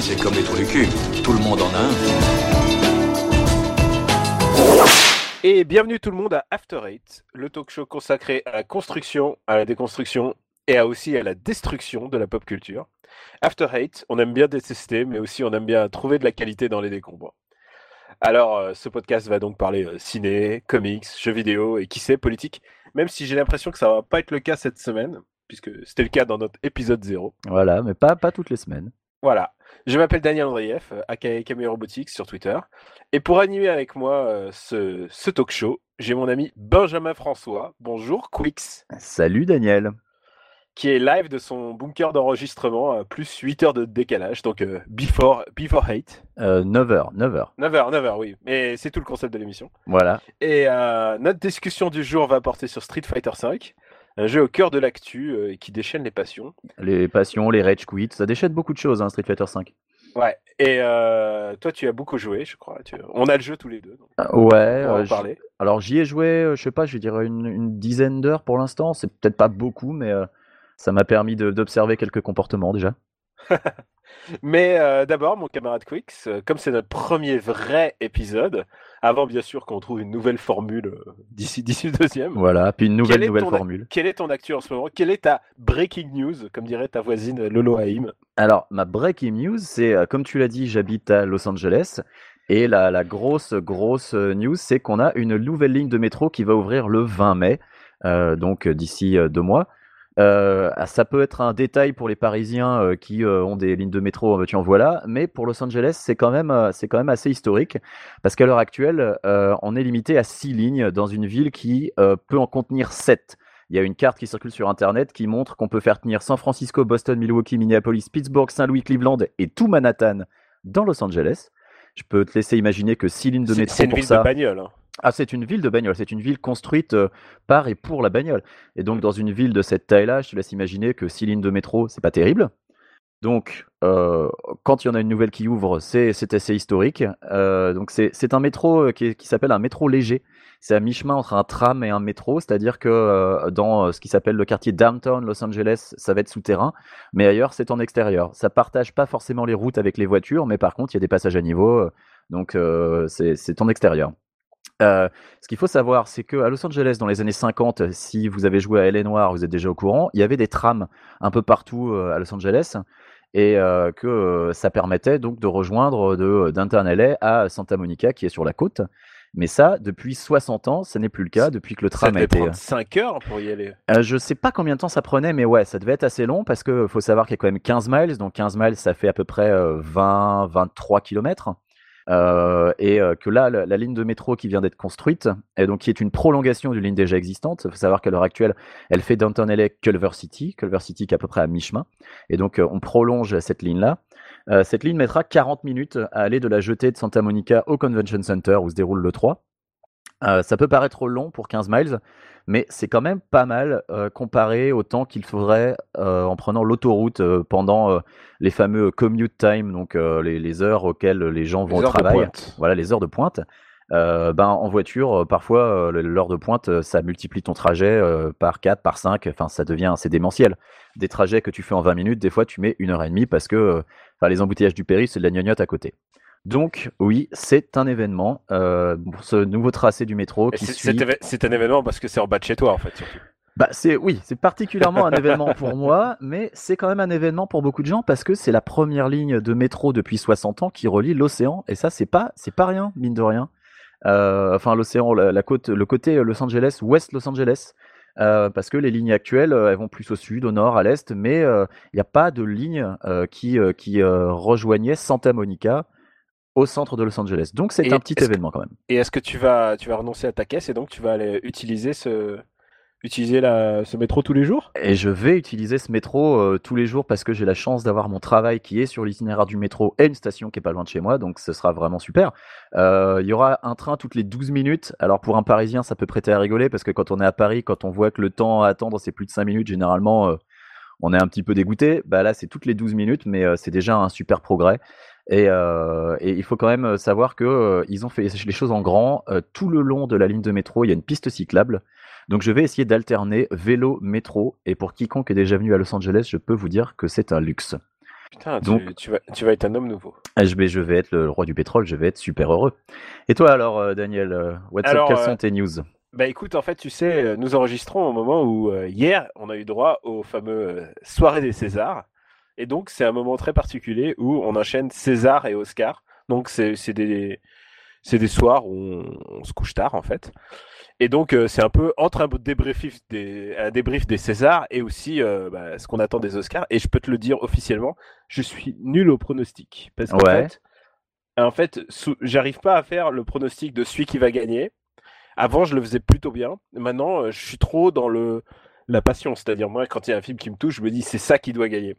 c'est comme les trous du cul. Tout le monde en a un. Et bienvenue tout le monde à After Eight, le talk show consacré à la construction, à la déconstruction et à aussi à la destruction de la pop culture. After Eight, on aime bien détester, mais aussi on aime bien trouver de la qualité dans les décombres. Alors, euh, ce podcast va donc parler euh, ciné, comics, jeux vidéo et qui sait, politique, même si j'ai l'impression que ça va pas être le cas cette semaine, puisque c'était le cas dans notre épisode 0. Voilà, mais pas, pas toutes les semaines. Voilà. Je m'appelle Daniel Andrieff, euh, aka Cameo Robotics sur Twitter. Et pour animer avec moi euh, ce, ce talk show, j'ai mon ami Benjamin François. Bonjour, Quix, Salut Daniel. qui est live de son bunker d'enregistrement à plus 8 heures de décalage, donc euh, before, before 8. Euh, 9h, 9h. 9h, 9h, oui. Mais c'est tout le concept de l'émission. Voilà. Et euh, notre discussion du jour va porter sur Street Fighter V, un jeu au cœur de l'actu euh, qui déchaîne les passions. Les passions, les rage quits, ça déchète beaucoup de choses, hein, Street Fighter 5. Ouais. Et euh, toi, tu as beaucoup joué, je crois. Tu- On a le jeu tous les deux. donc ouais, on va euh, en j- parler. alors j'y ai joué, euh, je sais pas, je dirais une, une dizaine d'heures pour l'instant. C'est peut-être pas beaucoup, mais euh, ça m'a permis d'observer quelques comportements déjà. Mais euh, d'abord, mon camarade Quix, euh, comme c'est notre premier vrai épisode, avant bien sûr qu'on trouve une nouvelle formule euh, d'ici d'ici le deuxième, Voilà, puis une nouvelle nouvelle formule. quelle est ton actu en ce moment? Quelle est ta breaking news, comme dirait ta voisine Lolo Haïm? Alors, ma breaking news, c'est, comme tu l'as dit, j'habite à Los Angeles. Et la, la grosse, grosse news, c'est qu'on a une nouvelle ligne de métro qui va ouvrir le 20 mai, donc d'ici deux mois. Euh, ah, ça peut être un détail pour les Parisiens euh, qui euh, ont des lignes de métro en veux-tu en voilà, mais pour Los Angeles, c'est quand même, c'est quand même assez historique parce qu'à l'heure actuelle, on est limité à six lignes dans une ville qui peut en contenir sept. Il y a une carte qui circule sur Internet qui montre qu'on peut faire tenir San Francisco, Boston, Milwaukee, Minneapolis, Pittsburgh, Saint-Louis, Cleveland et tout Manhattan dans Los Angeles. Je peux te laisser imaginer que six lignes de métro c'est une pour ville ça. de bagnole. hein. Ah, c'est une ville de bagnole, c'est une ville construite euh, par et pour la bagnole. Et donc, dans une ville de cette taille-là, je te laisse imaginer que six lignes de métro, c'est pas terrible. Donc, euh, quand il y en a une nouvelle qui ouvre, c'est assez historique. Euh, donc, c'est un métro qui, qui s'appelle un métro léger. C'est à mi-chemin entre un tram et un métro, c'est-à-dire que dans ce qui s'appelle le quartier downtown Los Angeles, ça va être souterrain, mais ailleurs, c'est en extérieur. Ça partage pas forcément les routes avec les voitures, mais par contre, il y a des passages à niveau, donc c'est en extérieur. Euh, ce qu'il faut savoir, c'est qu'à Los Angeles, dans les années 50, si vous avez joué à LA Noire, vous êtes déjà au courant, il y avait des trams un peu partout euh, à Los Angeles et euh, que ça permettait donc de rejoindre de Downtown LA à Santa Monica, qui est sur la côte. Mais ça, depuis 60 ans, ce n'est plus le cas depuis que le Ça tram a été. prendre 5 heures pour y aller. Euh, je sais pas combien de temps ça prenait, mais ouais, ça devait être assez long parce que faut savoir qu'il y a quand même 15 miles, donc 15 miles, ça fait à peu près euh, 20, 23 kilomètres. Euh, et euh, que là, la, ligne de métro qui vient d'être construite, et donc qui est une prolongation d'une ligne déjà existante. Il faut savoir qu'à l'heure actuelle, elle fait Downtown LA Culver City, Culver City qui est à peu près à mi-chemin. Et donc, euh, on prolonge cette ligne-là. Cette ligne mettra 40 minutes à aller de la jetée de Santa Monica au Convention Center où se déroule le 3. Euh, ça peut paraître long pour 15 miles, mais c'est quand même pas mal euh, comparé au temps qu'il faudrait euh, en prenant l'autoroute euh, pendant les fameux commute time, donc les, les heures auxquelles les gens vont au travail. Voilà, les heures de pointe. Ben, en voiture, parfois, l'heure de pointe, ça multiplie ton trajet par 4, par 5, enfin, ça devient, c'est démentiel. Des trajets que tu fais en 20 minutes, des fois, tu mets une heure et demie parce que les embouteillages du péri, c'est de la gnognotte à côté. Donc, oui, c'est un événement euh, pour ce nouveau tracé du métro qui c'est- suit. Un événement parce que c'est en bas de chez toi, en fait, surtout. Bah, c'est oui, c'est particulièrement un événement pour moi, mais c'est quand même un événement pour beaucoup de gens parce que c'est la première ligne de métro depuis 60 ans qui relie l'océan et ça c'est pas c'est pas rien mine de rien. Euh, enfin l'océan, la, la côte, le côté Los Angeles, Ouest Los Angeles, euh, parce que les lignes actuelles euh, elles vont plus au sud, au nord, à l'est, mais euh, il n'y a pas de ligne euh, qui euh, qui euh, rejoignait Santa Monica au centre de Los Angeles. Donc c'est un petit que- événement quand même. Et est-ce que tu vas, tu vas renoncer à ta caisse et donc tu vas aller utiliser ce, utiliser la, ce métro tous les jours? Et je vais utiliser ce métro euh, tous les jours parce que j'ai la chance d'avoir mon travail qui est sur l'itinéraire du métro et une station qui est pas loin de chez moi, donc ce sera vraiment super. Euh, Il y aura un train toutes les 12 minutes. Alors pour un Parisien, ça peut prêter à rigoler parce que quand on est à Paris, quand on voit que le temps à attendre c'est plus de 5 minutes, généralement euh, on est un petit peu dégoûté. Bah là c'est toutes les 12 minutes, mais c'est déjà un super progrès. Et, euh, et il faut quand même savoir que euh, ils ont fait les choses en grand. Euh, tout le long de la ligne de métro, il y a une piste cyclable. Donc je vais essayer d'alterner vélo, métro, et pour quiconque est déjà venu à Los Angeles, je peux vous dire que c'est un luxe. Putain, tu, Donc- tu vas, tu vas être un homme nouveau. Ah, Je vais, je vais être le roi du pétrole, je vais être super heureux. Et toi alors, euh, Daniel, euh, what's up, Alors, quelles euh, sont tes news? Bah écoute, en fait, tu sais, euh, nous enregistrons au moment où euh, hier, on a eu droit aux fameux euh, soirées des Césars. Et donc, c'est un moment très particulier où on enchaîne César et Oscar. Donc, c'est des, des soirs où on, on se couche tard, en fait. Et donc, euh, c'est un peu entre un débrief des, un débrief des Césars et aussi euh, bah, ce qu'on attend des Oscars. Et je peux te le dire officiellement, je suis nul au pronostic. Parce qu'en Ouais. fait, en fait, j'arrive pas à faire le pronostic de celui qui va gagner. Avant, je le faisais plutôt bien. Maintenant, euh, je suis trop dans le la passion. C'est-à-dire, moi, quand il y a un film qui me touche, je me dis, c'est ça qui doit gagner.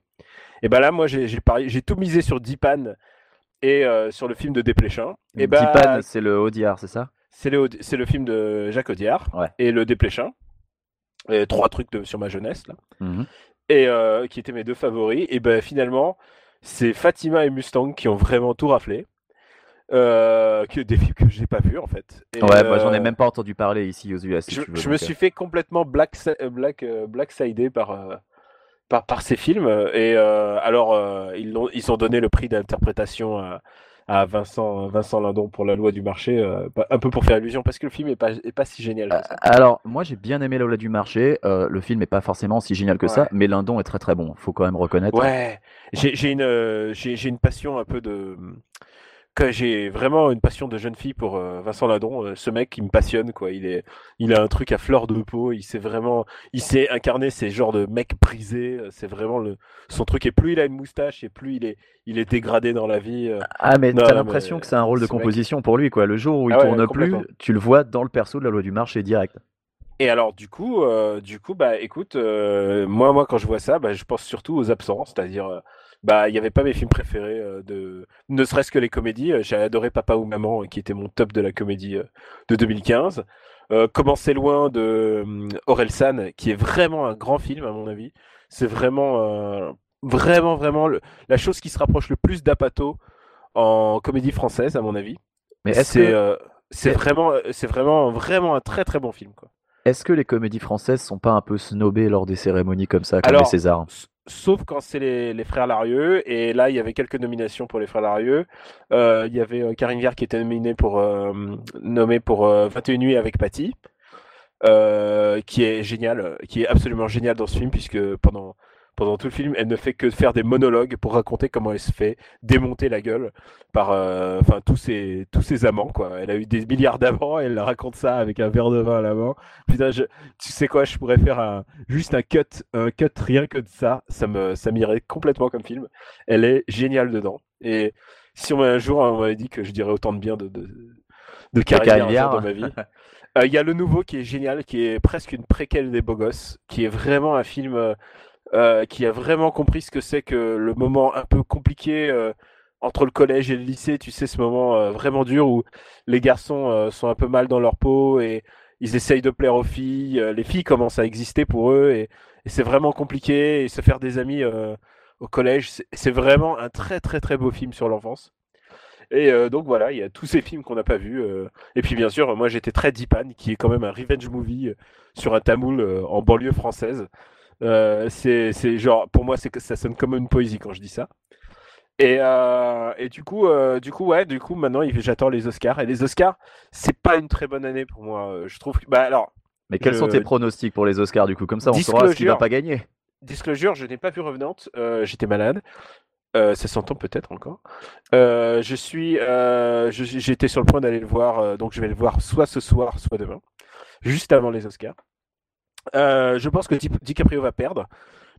Et ben là, moi, j'ai tout misé sur Dipan et euh, sur le film de Desplechin. Et ben, Dipan, c'est le Audiard, c'est ça? C'est le, c'est le film de Jacques Audiard Ouais. et le Desplechin. Et trois trucs de- sur ma jeunesse, là. Mhm. Et euh, qui étaient mes deux favoris. Et ben finalement, c'est Fatima et Mustang qui ont vraiment tout raflé. Euh, que des films que j'ai pas vus en fait. Et, Ouais, moi j'en ai euh, même pas entendu parler ici aux US. si je, tu veux, je me donc, euh, suis fait complètement black, black, euh, blacksidé par, par, par ces films. Et euh, alors, ils, ont, ils ont donné le prix d'interprétation à, à Vincent, Vincent Lindon pour La loi du marché, un peu pour faire allusion, parce que le film est pas, est pas si génial que ça. Alors, moi j'ai bien aimé La Loi du marché. le film est pas forcément si génial que ça, mais Lindon est très très bon. Faut quand même reconnaître. Ouais, j'ai une, j'ai j'ai une passion un peu de. Que j'ai vraiment une passion de jeune fille pour euh, Vincent Lindon. euh, ce mec qui me passionne, quoi. Il est, il a un truc à fleur de peau. Il sait vraiment, il sait incarner ces genres de mecs brisés. euh, C'est vraiment le, son truc. Et plus il a une moustache, et plus il est, il est dégradé dans la vie. euh. Ah, mais t'as l'impression que c'est un rôle de mec- composition pour lui, quoi. Le jour où il Ah ouais, tourne plus, tu le vois dans le perso de La Loi du marché direct. Et alors, du coup, euh, du coup, bah, écoute, euh, moi, moi, quand je vois ça, bah, je pense surtout aux absents, c'est-à-dire, euh, bah, il n'y avait pas mes films préférés de, ne serait-ce que les comédies. J'ai adoré Papa ou Maman, qui était mon top de la comédie de 2015. Euh, Comment c'est loin de euh, Orelsan, qui est vraiment un grand film à mon avis. C'est vraiment, vraiment, vraiment le- la chose qui se rapproche le plus d'Apato en comédie française à mon avis. Mais que, c'est- vraiment, c'est vraiment, vraiment un très très bon film, quoi. Est-ce que les comédies françaises sont pas un peu snobées lors des cérémonies comme ça, comme Alors, les Césars Sauf quand c'est les, les frères Larieux. Et là, il y avait quelques nominations pour les frères Larieux. Euh, il y avait euh, Karine Viard qui était nominée pour, euh, nommée pour euh, 21 nuits avec Patty. qui est génial, qui est absolument génial dans ce film, puisque pendant, pendant tout le film, elle ne fait que faire des monologues pour raconter comment elle se fait démonter la gueule par euh, enfin tous ses, tous ses amants. Quoi. Elle a eu des milliards d'amants et elle raconte ça avec un verre de vin à la main. Putain, je, tu sais quoi, je pourrais faire un, juste un cut, un cut rien que de ça. Ça me, ça m'irait complètement comme film. Elle est géniale dedans. Et si on un jour on m'avait dit que je dirais autant de bien de, de, de Viard Viard. dans ma vie. Euh, Il y a le nouveau qui est génial, qui est presque une préquelle des Beaux Gosses, qui est vraiment un film euh, euh, qui a vraiment compris ce que c'est que le moment un peu compliqué euh, entre le collège et le lycée, tu sais, ce moment euh, vraiment dur où les garçons sont un peu mal dans leur peau et ils essayent de plaire aux filles, les filles commencent à exister pour eux et, c'est vraiment compliqué et se faire des amis au collège, c'est- vraiment un très très très beau film sur l'enfance. Et donc voilà, il y a tous ces films qu'on n'a pas vus. et puis bien sûr, moi j'étais très Dipan, qui est quand même un revenge movie sur un tamoul en banlieue française. Euh, c'est c'est genre, pour moi, c'est ça sonne comme une poésie quand je dis ça. Et, euh, et du coup, euh, du coup, ouais, du coup, maintenant, j'attends les Oscars. Et les Oscars, c'est pas une très bonne année pour moi. euh, Je trouve que, bah alors, Mais quels je- sont tes pronostics pour les Oscars du coup? Comme ça, on saura ce qui va Disclosure. pas gagner. Disclosure, je n'ai pas vu Revenant, euh, j'étais malade. Euh, ça s'entend peut-être encore. Euh, je suis, euh, j'étais sur le point d'aller le voir, donc je vais le voir soit ce soir, soit demain, juste avant les Oscars. Euh, je pense que Di- DiCaprio va perdre,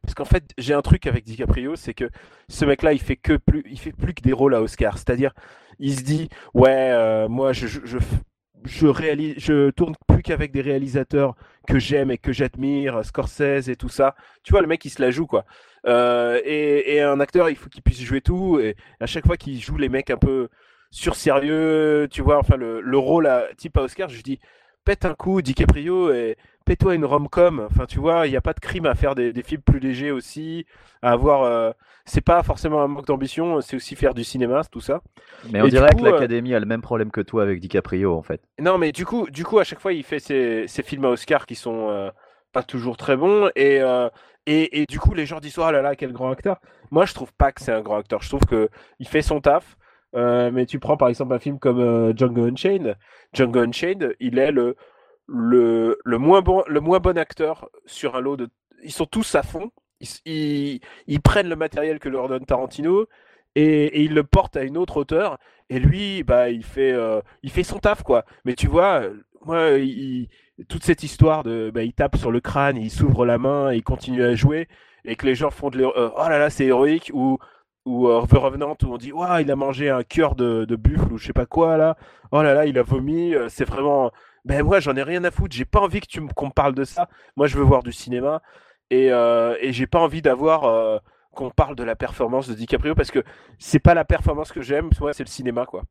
parce qu'en fait, j'ai un truc avec DiCaprio, c'est que ce mec-là, il fait que plus, il fait plus que des rôles à Oscar. C'est-à-dire, il se dit, ouais, euh, moi, je, je, je, réalise, je tourne plus qu'avec des réalisateurs que j'aime et que j'admire, Scorsese et tout ça. Tu vois, le mec, il se la joue, quoi. Euh, et, et un acteur, il faut qu'il puisse jouer tout. Et à chaque fois qu'il joue les mecs un peu sur sérieux, tu vois, enfin, le, le rôle à, type à Oscar, je dis, pète un coup, DiCaprio, et pète-toi une rom-com. Enfin, tu vois, il n'y a pas de crime à faire des, des films plus légers aussi, à avoir. euh, c'est pas forcément un manque d'ambition, c'est aussi faire du cinéma, tout ça. Mais on Et dirait coup, que euh, l'Académie a le même problème que toi avec DiCaprio en fait. Non, mais du coup, du coup, à chaque fois, il fait ses, ses films à Oscar qui sont euh, pas toujours très bons. Et, et, et du coup, les gens disent Oh là là, quel grand acteur. Moi, je trouve pas que c'est un grand acteur. Je trouve que il fait son taf. Euh, mais tu prends par exemple un film comme euh, Django Unchained. Django Unchained, il est le, le, le, moins bon, le moins bon acteur sur un lot de. Ils sont tous à fond. Ils, ils, prennent le matériel que leur donne Tarantino et, et ils le portent à une autre hauteur. Et lui, bah, il fait, euh, il fait son taf, quoi. Mais tu vois, moi, toute cette histoire de, bah, il tape sur le crâne, il s'ouvre la main, il continue à jouer, et que les gens font de l'héro- euh, oh là là, c'est héroïque, ou ou euh, Revenant où on dit il a mangé un cœur de, de buffle ou je sais pas quoi là oh là là il a vomi c'est vraiment ben moi j'en ai rien à foutre j'ai pas envie que tu me qu'on parle de ça moi je veux voir du cinéma et euh, et j'ai pas envie d'avoir euh, qu'on parle de la performance de DiCaprio parce que c'est pas la performance que j'aime moi c'est le cinéma quoi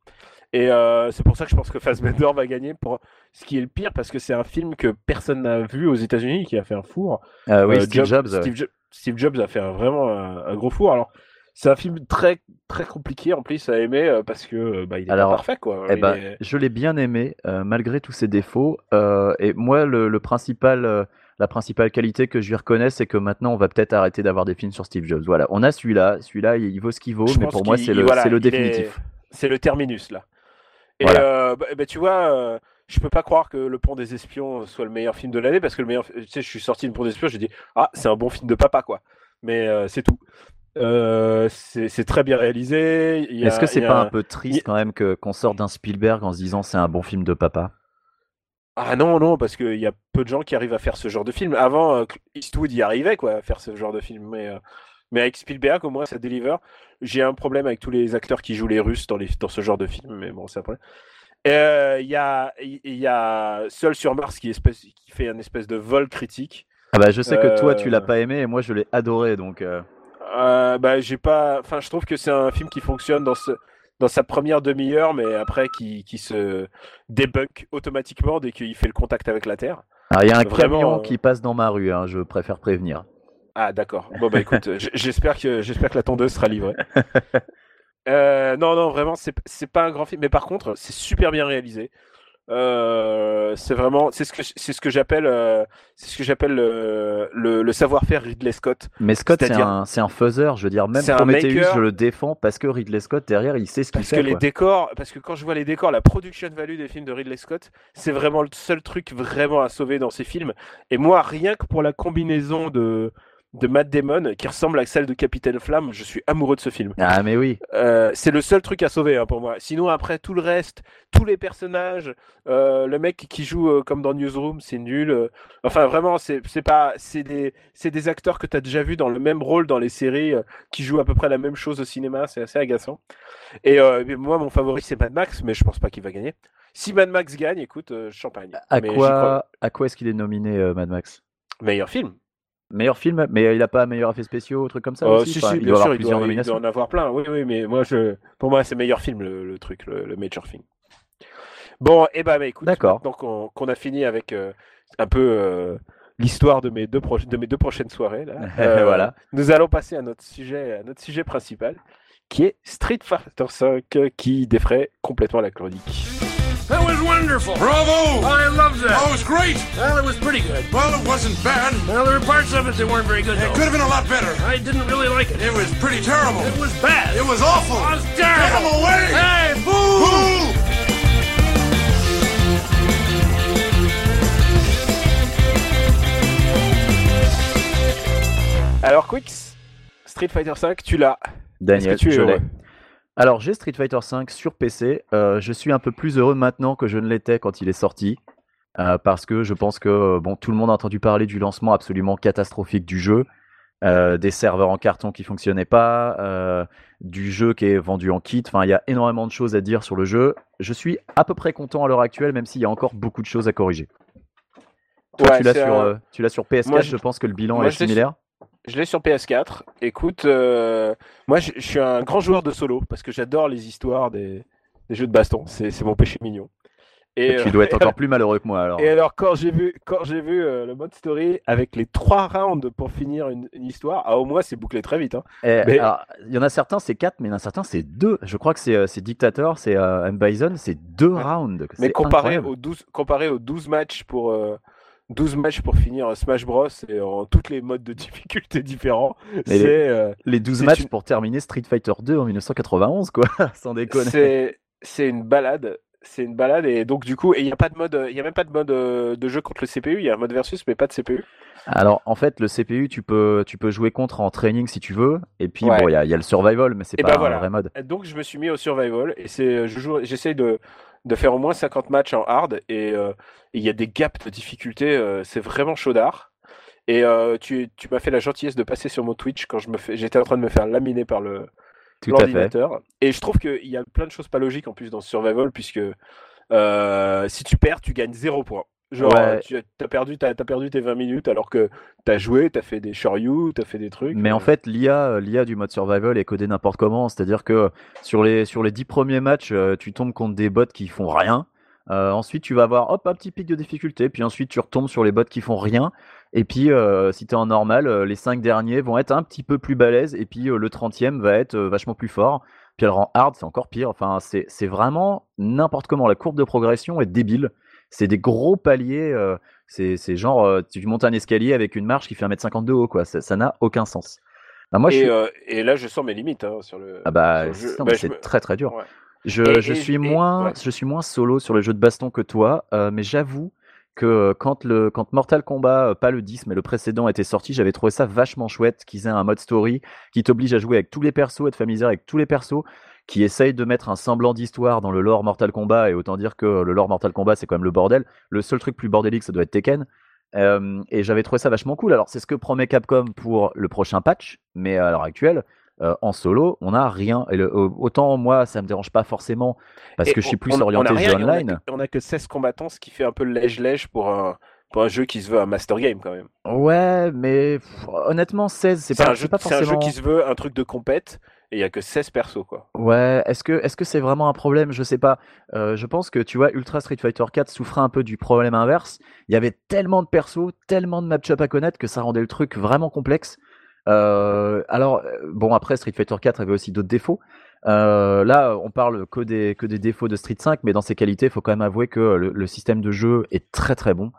et euh, c'est pour ça que je pense que Fassbender va gagner pour ce qui est le pire parce que c'est un film que personne n'a vu aux États-Unis qui a fait un four oui, euh, Steve Jobs. ouais. Steve, Jo- Steve Jobs a fait un- vraiment un, un gros four. Alors, c'est un film très très compliqué en plus à aimer euh, parce que euh, bah, il est pas parfait quoi. Eh ben, est- je l'ai bien aimé euh, malgré tous ses défauts. euh, et moi, le, le principal, euh, la principale qualité que je lui reconnais, c'est que maintenant, on va peut-être arrêter d'avoir des films sur Steve Jobs. Voilà, on a celui-là. Celui-là, il, vaut ce qu'il vaut, je mais pour moi, c'est le, voilà, le définitif. C'est le terminus là. Et Voilà. bah, bah, tu vois, je peux pas croire que Le Pont des Espions soit le meilleur film de l'année parce que le meilleur, tu sais, je suis sorti du Pont des Espions, j'ai dit ah c'est un bon film de papa quoi. Mais euh, c'est tout. Euh, c'est très bien réalisé. Est-ce que c'est pas un- un peu triste quand même que qu'on sorte d'un Spielberg en se disant c'est un bon film de papa? Ah non, non, parce qu'il y a peu de gens qui arrivent à faire ce genre de film. Avant, euh, Eastwood y arrivait, quoi, à faire ce genre de film. Mais, euh, mais avec Spielberg, au moins, ça deliver. J'ai un problème avec tous les acteurs qui jouent les Russes dans, les, dans ce genre de film, mais bon, c'est un problème. Euh, Il y, a, y a Seul sur Mars qui, est espèce, qui fait un espèce de vol critique. Ah bah, je sais que toi, tu l'as pas aimé et moi, je l'ai adoré. Donc, euh, bah, j'ai pas. Enfin, je trouve que c'est un film qui fonctionne dans ce dans sa première demi-heure, mais après qui, qui se débunk automatiquement dès qu'il fait le contact avec la Terre. alors, il y a un Vraiment, camion euh, qui passe dans ma rue. hein, je préfère prévenir. Ah d'accord. Bon bah écoute, j'espère que j'espère que la tondeuse sera livrée. Euh, non non vraiment c'est c'est pas un grand film, mais par contre c'est super bien réalisé. Euh, c'est vraiment c'est ce que c'est ce que j'appelle euh, c'est ce que j'appelle le, le, le savoir-faire Ridley Scott. Mais Scott, c'est un, c'est un faiseur. Je veux dire, même Prometheus, maker. je le défends parce que Ridley Scott derrière, il sait ce qu'il Parce que fait. les décors, parce que quand je vois les décors, la production value des films de Ridley Scott, c'est vraiment le seul truc vraiment à sauver dans ces films. Et moi, rien que pour la combinaison de de Matt Damon qui ressemble à celle de Capitaine Flamme, je suis amoureux de ce film. Ah mais oui. Euh, c'est le seul truc à sauver hein, pour moi. Sinon, après tout le reste, tous les personnages, euh, le mec qui joue euh, comme dans Newsroom, c'est nul. Enfin, vraiment, c'est c'est pas, c'est des, c'est des acteurs que tu as déjà vu dans le même rôle dans les séries, qui jouent à peu près la même chose au cinéma. C'est assez agaçant. Et moi, mon favori, c'est Mad Max, mais je pense pas qu'il va gagner. Si Mad Max gagne, écoute, champagne. À Mais quoi, à quoi est-ce qu'il est nominé, Mad Max? Meilleur film. Meilleur film, mais il a pas meilleur effet spéciaux, truc comme ça Euh, aussi? si, Enfin, si, il bien doit sûr, il doit, il doit nominations. en avoir plein. Oui, oui, mais moi, je, pour moi, c'est meilleur film, le, le truc, le, le major film. Bon, et ben, bah, écoute, maintenant qu'on a fini avec euh, un peu euh, l'histoire de mes deux de mes deux prochaines soirées, là, euh, Voilà. nous allons passer à notre sujet, à notre sujet principal, qui est Street Fighter V, euh, qui défraie complètement la chronique. That was wonderful. Bravo! Oh, I loved that. Oh, it was great! Well, it was pretty good. Well, it wasn't bad. Well, there were parts of it that weren't very good, It though. could have been a lot better. I didn't really like it. It was pretty terrible. It was bad. It was awful. It was Get him terrible. away! Hey, boo! Boo! Alors, Quix, Street Fighter V, tu l'as. Daniel, que tu es je l'ai. Alors, j'ai Street Fighter V sur PC. Euh, je suis un peu plus heureux maintenant que je ne l'étais quand il est sorti. euh, parce que je pense que euh, bon, tout le monde a entendu parler du lancement absolument catastrophique du jeu, euh, des serveurs en carton qui fonctionnaient pas, du jeu qui est vendu en kit. Enfin, il y a énormément de choses à dire sur le jeu. Je suis à peu près content à l'heure actuelle, même s'il y a encore beaucoup de choses à corriger. Toi, Ouais, tu l'as sur, un- sur PS4. Moi, je... je- pense que le bilan moi, est similaire. Je l'ai sur PS4. Écoute, euh, moi je, je suis un grand joueur de solo parce que j'adore les histoires des, des jeux de baston. C'est c'est mon péché mignon. Et, tu euh, dois être encore plus malheureux que moi alors. Et alors quand j'ai vu quand j'ai vu euh, le mode story avec les trois rounds pour finir une, une histoire, ah, au moins c'est bouclé très vite. Hein. Eh, mais- alors, Il y en a certains c'est 4, mais il y en a certains c'est 2. Je crois que c'est euh, c'est Dictator, c'est euh, M. Bison, c'est 2 Ouais. rounds. Mais C'est comparé incroyable. aux 12 comparé aux 12 matchs pour euh, 12 matchs pour finir Smash Bros et en toutes les modes de difficulté différents, c'est les- euh, Les 12 c'est matchs une- pour terminer Street Fighter 2 en 1991, quoi, sans déconner. c'est une balade. C'est une balade et donc du coup il y a pas de mode il y a même pas de mode euh, de jeu contre le CPU, il y a un mode versus mais pas de CPU. Alors, en fait, le CPU, tu peux, tu peux jouer contre en training si tu veux. Et puis, Ouais. bon, il y, a- il y a le survival, mais c'est pas ben un voilà. vrai mode. Donc je me suis mis au survival et c'est je j'essaye de de faire au moins 50 matchs en hard et euh, il y a des gaps de difficulté euh, c'est vraiment chaudard. Et euh, tu, tu m'as fait la gentillesse de passer sur mon Twitch quand je me fais j'étais en train de me faire laminer par le l'ordinateur. Et je trouve qu'il y a plein de choses pas logiques en plus dans ce survival puisque si tu perds, tu gagnes 0 points. Genre, Ouais. tu as perdu, t'as perdu tes 20 minutes alors que t'as joué, t'as fait des shoryu, t'as fait des trucs. Mais en euh, fait, l'IA, l'IA du mode survival est codée n'importe comment. C'est-à-dire que sur les, sur les 10 premiers matchs, euh, tu tombes contre des bots qui font rien. Euh, ensuite, tu vas avoir hop, un petit pic de difficulté. Puis ensuite, tu retombes sur les bots qui font rien. Et puis, euh, si tu es en normal, euh, les 5 derniers vont être un petit peu plus balèzes. Et puis, euh, le 30e va être euh, vachement plus fort. Puis, alors en hard, c'est encore pire. Enfin, c'est c'est vraiment n'importe comment. La courbe de progression est débile. C'est des gros paliers. euh, c'est genre, euh, tu montes un escalier avec une marche qui fait 1m50 de haut. quoi. Ça n'a aucun sens. Bah, moi, je et, suis... euh, et là, je sens mes limites hein, sur le. Ah bah, le jeu. Bah, je c'est me- très très dur. Ouais. Je, Et- je et- suis moins, ouais. je suis moins solo sur les jeux de baston que toi, mais j'avoue que quand le quand Mortal Kombat, pas le 10 mais le précédent était sorti, j'avais trouvé ça vachement chouette qu'ils aient un mode story qui t'oblige à jouer avec tous les persos, être familier avec tous les persos, qui essaye de mettre un semblant d'histoire dans le lore Mortal Kombat et autant dire que le lore Mortal Kombat c'est quand même le bordel. Le seul truc plus bordélique ça doit être Tekken. Euh, et j'avais trouvé ça vachement cool. Alors c'est ce que promet Capcom pour le prochain patch, mais à l'heure actuelle, euh, en solo, on n'a rien. Et le- autant moi, ça me dérange pas forcément parce Et que je suis on- plus on- on orienté rien, jeu et on a online. que- On a que 16 combattants, ce qui fait un peu lège-lège pour un, pour un jeu qui se veut un master game quand même. Ouais, mais pff, honnêtement, 16, c'est C'est pas, un, c'est jeu- pas c'est un jeu forcément. qui se veut un truc de compète il y a que 16 persos quoi. Ouais, est-ce que est-ce que c'est vraiment un problème? Je sais pas. Euh, je pense que tu vois, Ultra Street Fighter 4 souffrait un peu du problème inverse. Il y avait tellement de persos, tellement de match-up à connaître que ça rendait le truc vraiment complexe. Euh, alors, euh, bon, après, Street Fighter 4 avait aussi d'autres défauts. Là, on parle que des, que des défauts de Street 5, mais dans ses qualités, il faut quand même avouer que le, système de jeu est très très bon.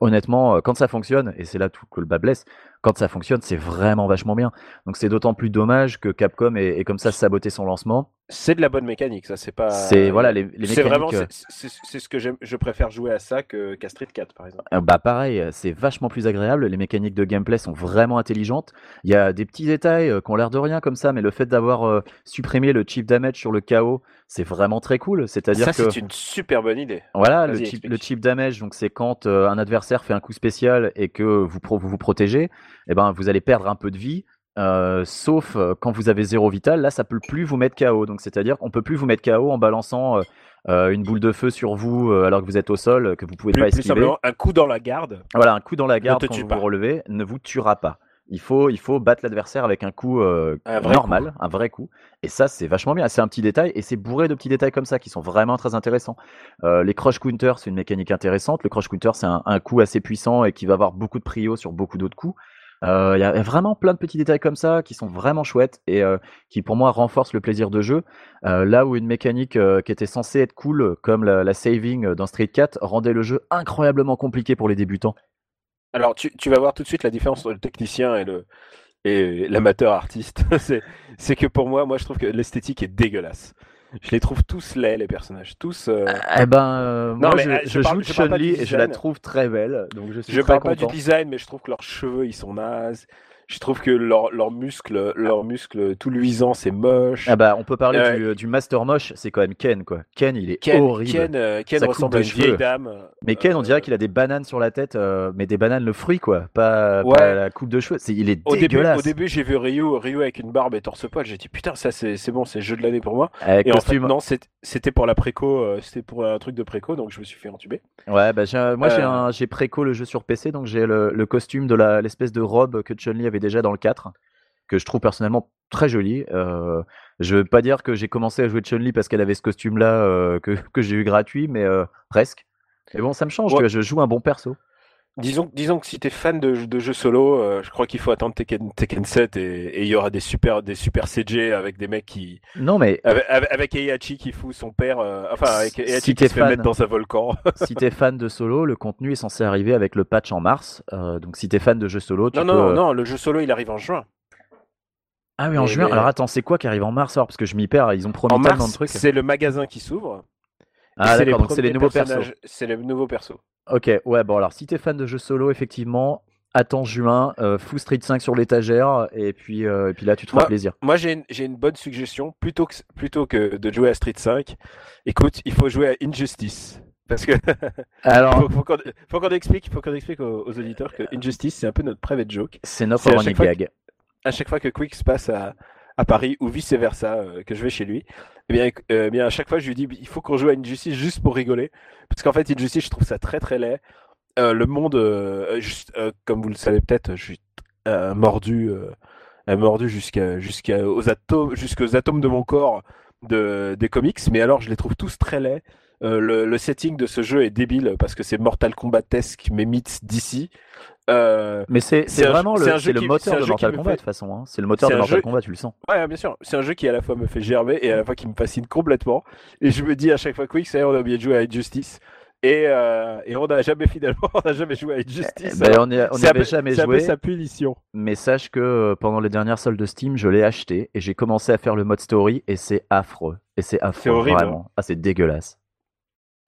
Honnêtement, quand ça fonctionne, et c'est là tout que le bas blesse, quand ça fonctionne, c'est vraiment vachement bien. Donc c'est d'autant plus dommage que Capcom ait, ait comme ça saboté son lancement. C'est de la bonne mécanique, ça c'est pas. C'est voilà les, les C'est vraiment, c'est ce que. Je préfère jouer à ça que qu'à Street 4 par exemple. Euh, Bah pareil, c'est vachement plus agréable. Les mécaniques de gameplay sont vraiment intelligentes. Il y a des petits détails euh, qui ont l'air de rien comme ça, mais le fait d'avoir euh, supprimé le chip damage sur le KO, c'est vraiment très cool. C'est-à-dire Ça que c'est une super bonne idée. voilà, le chip, explique. le chip damage, donc c'est quand euh, un adversaire fait un coup spécial et que vous pro- vous, vous protégez, eh ben vous allez perdre un peu de vie. euh, sauf euh, quand vous avez zéro vital, là ça peut plus vous mettre KO. Donc c'est-à-dire qu'on peut plus vous mettre KO en balançant euh, une boule de feu sur vous euh, alors que vous êtes au sol, que vous pouvez Plus, pas plus esquiver. simplement, un coup dans la garde. Voilà, un coup dans la garde te quand vous pas. vous relevez ne vous tuera pas. Il faut, il faut battre l'adversaire avec un coup euh, Un normal, un vrai coup. Et ça, c'est vachement bien. C'est un petit détail et c'est bourré de petits détails comme ça qui sont vraiment très intéressants. Euh, les crush counters, c'est une mécanique intéressante. Le crush counter, c'est un, un coup assez puissant et qui va avoir beaucoup de prio sur beaucoup d'autres coups. Euh, Il y, a vraiment plein de petits détails comme ça qui sont vraiment chouettes et euh, qui pour moi renforcent le plaisir de jeu. Euh, là où une mécanique qui était censée être cool, comme la, saving dans Street 4, rendait le jeu incroyablement compliqué pour les débutants. Alors tu, tu vas voir tout de suite la différence entre le technicien et le et l'amateur artiste. c'est que pour moi, moi je trouve que l'esthétique est dégueulasse. Je les trouve tous laids les personnages, tous. euh, Eh ben, euh, Non, moi, mais, je, euh, je je parle- joue Chun-Li et je la trouve très belle, donc je suis Je très parle pas du design, mais je trouve que leurs cheveux ils sont nazes. Je trouve que leurs leurs muscles, leurs muscles tout luisants, c'est moche. Ah bah, on peut parler Euh, du, du Master Moche, c'est quand même Ken, quoi. Ken, il est Ken, horrible. Ken, euh, Ken coupe ressemble à une vieille dame. Mais Ken, on Euh, dirait qu'il a des bananes sur la tête, euh, mais des bananes le fruit, quoi. Pas, Ouais. pas la coupe de cheveux. Il est Au début, dégueulasse. au début, j'ai vu Ryu, Ryu avec une barbe et torse poil. J'ai dit putain, ça c'est c'est bon, c'est le jeu de l'année pour moi. Avec Et en fait, non, c'était pour la préco, euh, c'était pour un truc de préco, donc je me suis fait entuber. Ouais, bah, moi, j'ai, Euh. préco le jeu sur PC, donc j'ai le, le costume de l'espèce de robe que Chun-Li avait déjà dans le 4, que je trouve personnellement très joli. Euh, je veux pas dire que j'ai commencé à jouer Chun-Li parce qu'elle avait ce costume-là euh, que, que j'ai eu gratuit, mais euh, presque. Mais bon, ça me change, Ouais. tu vois, je joue un bon perso. Disons, disons que si t'es fan de, de jeux solo, euh, je crois qu'il faut attendre Tekken, Tekken 7 et il y aura des super, des super CG avec des mecs qui. Non, mais Avec, avec- Heihachi qui fout son père. euh, enfin, avec Heihachi Si qui se fait fan. mettre dans un volcan. si t'es fan de solo, le contenu est censé arriver avec le patch en mars. Euh, donc si t'es fan de jeux solo, tu non, peux... non, non, le jeu solo il arrive en juin. Ah oui, en juin. mais- Alors attends, c'est quoi qui arrive en mars alors? Parce que je m'y perds, ils ont promis En tellement mars, de trucs. c'est le magasin qui s'ouvre. Ah c'est d'accord, donc c'est les nouveaux persos. C'est les nouveaux persos. Ok, ouais, bon alors si t'es fan de jeux solo, effectivement, attends juin, euh, fous Street 5 sur l'étagère, et puis, euh, et puis là tu te feras Moi- plaisir. Moi, j'ai une, une bonne suggestion. Plutôt que, plutôt que de jouer à Street 5, écoute, il faut jouer à Injustice. Parce que Alors, faut, faut qu'on explique, faut qu'on explique aux, aux auditeurs que Injustice, c'est un peu notre private joke. c'est notre running gag. À chaque fois que Quick se passe à, à Paris ou vice versa, que je vais chez lui, eh bien, euh, eh bien, à chaque fois, je lui dis, il faut qu'on joue à Injustice juste pour rigoler. Parce qu'en fait, Injustice, je trouve ça très très laid. Euh, le monde, euh, juste, euh, comme vous le savez peut-être, je suis euh, mordu, euh, mordu jusqu'à jusqu'aux atomes, atomes de mon corps de, des comics. Mais alors, je les trouve tous très laids. Euh, le, le setting de ce jeu est débile parce que c'est Mortal Kombat-esque, mais mythes d'ici. Euh, Mais c'est vraiment le, jeu le qui- moteur de Mortal Kombat fait- de toute façon. hein. C'est le moteur de Mortal jeu- Kombat, tu le sens. Ouais, bien sûr. C'est un jeu qui à la fois me fait gerber et à la fois qui me fascine complètement. Et je me dis à chaque fois, Quick, ça y est, on a oublié de jouer à Injustice. Et, euh, et on n'a jamais finalement, on n'a jamais joué à Injustice. Ben, Alors, on n'y avait jamais joué, sa punition. mais sache que euh, pendant les dernières soldes de Steam, je l'ai acheté et j'ai commencé à faire le mode story et c'est affreux. Et c'est affreux, horrible, hein. vraiment. Ah, c'est dégueulasse.